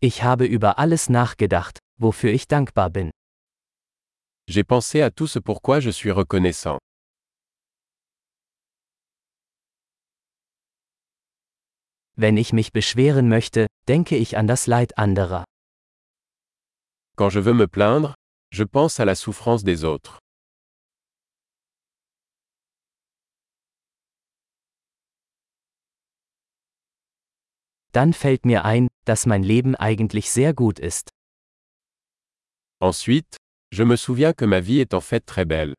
Ich habe über alles nachgedacht, wofür ich dankbar bin. J'ai pensé à tout ce pourquoi je suis reconnaissant. Wenn ich mich beschweren möchte, denke ich an das Leid anderer. Quand je veux me plaindre, je pense à la souffrance des autres. Dann fällt mir ein, dass mein Leben eigentlich sehr gut ist. Ensuite, je me souviens que ma vie est en fait très belle.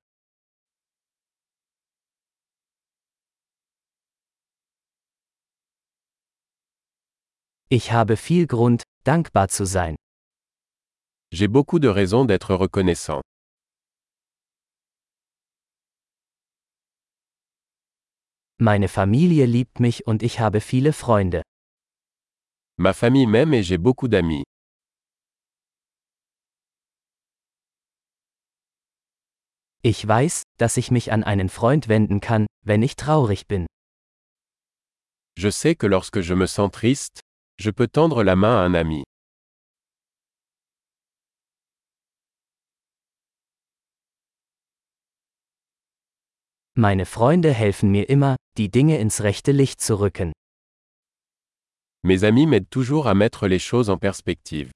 Ich habe viel Grund, dankbar zu sein. J'ai beaucoup de raisons d'être reconnaissant. Meine Familie liebt mich und ich habe viele Freunde. Ma famille m'aime et j'ai beaucoup d'amis. Ich weiß, dass ich mich an einen Freund wenden kann, wenn ich traurig bin. Je sais que lorsque je me sens triste, je peux tendre la main à un ami. Meine Freunde helfen mir immer, die Dinge ins rechte Licht zu rücken. Mes amis m'aident toujours à mettre les choses en perspective.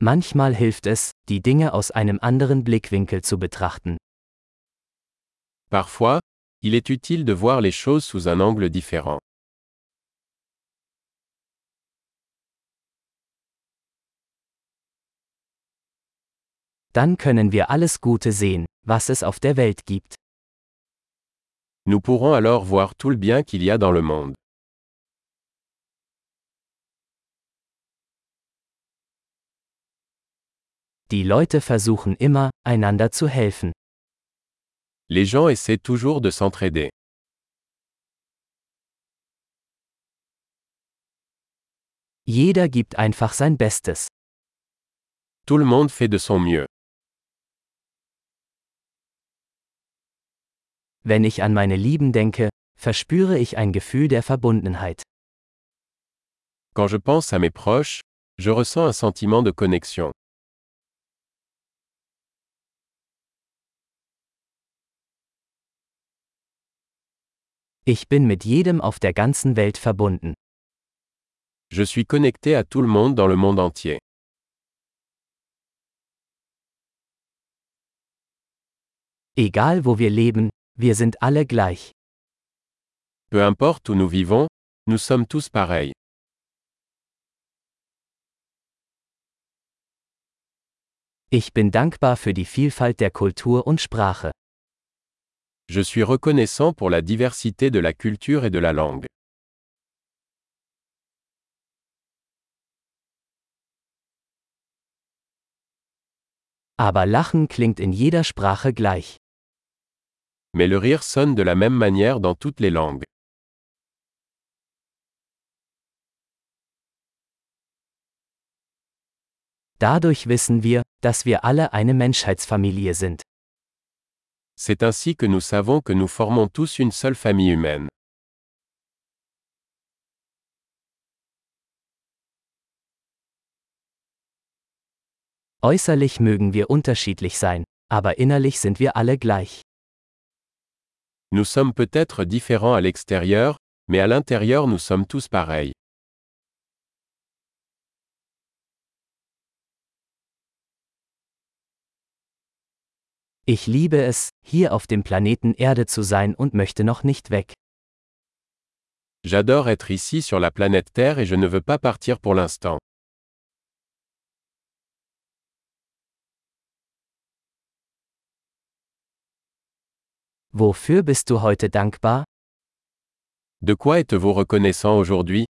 Manchmal hilft es, die Dinge aus einem anderen Blickwinkel zu betrachten. Parfois, il est utile de voir les choses sous un angle différent. Dann können wir alles Gute sehen, was es auf der Welt gibt. Nous pourrons alors voir tout le bien qu'il y a dans le monde. Die Leute versuchen immer, einander zu helfen. Les gens essaient toujours de s'entraider. Jeder gibt einfach sein Bestes. Tout le monde fait de son mieux. Wenn ich an meine Lieben denke, verspüre ich ein Gefühl der Verbundenheit. Quand je pense à mes proches, je ressens un sentiment de connexion. Ich bin mit jedem auf der ganzen Welt verbunden. Je suis connecté à tout le monde dans le monde entier. Egal wo wir leben, wir sind alle gleich. Peu importe où nous vivons, nous sommes tous pareils. Ich bin dankbar für die Vielfalt der Kultur und Sprache. Je suis reconnaissant pour la diversité de la culture et de la langue. Aber Lachen klingt in jeder Sprache gleich. Mais le rire sonne de la même manière dans toutes les langues. Dadurch wissen wir, dass wir alle eine Menschheitsfamilie sind. C'est ainsi que nous savons que nous formons tous une seule famille humaine. Äußerlich mögen wir unterschiedlich sein, aber innerlich sind wir alle gleich. Nous sommes peut-être différents à l'extérieur, mais à l'intérieur nous sommes tous pareils. Ich liebe es, hier auf dem Planeten Erde zu sein und möchte noch nicht weg. J'adore être ici sur la planète Terre et je ne veux pas partir pour l'instant. Wofür bist du heute dankbar? De quoi êtes-vous reconnaissant aujourd'hui?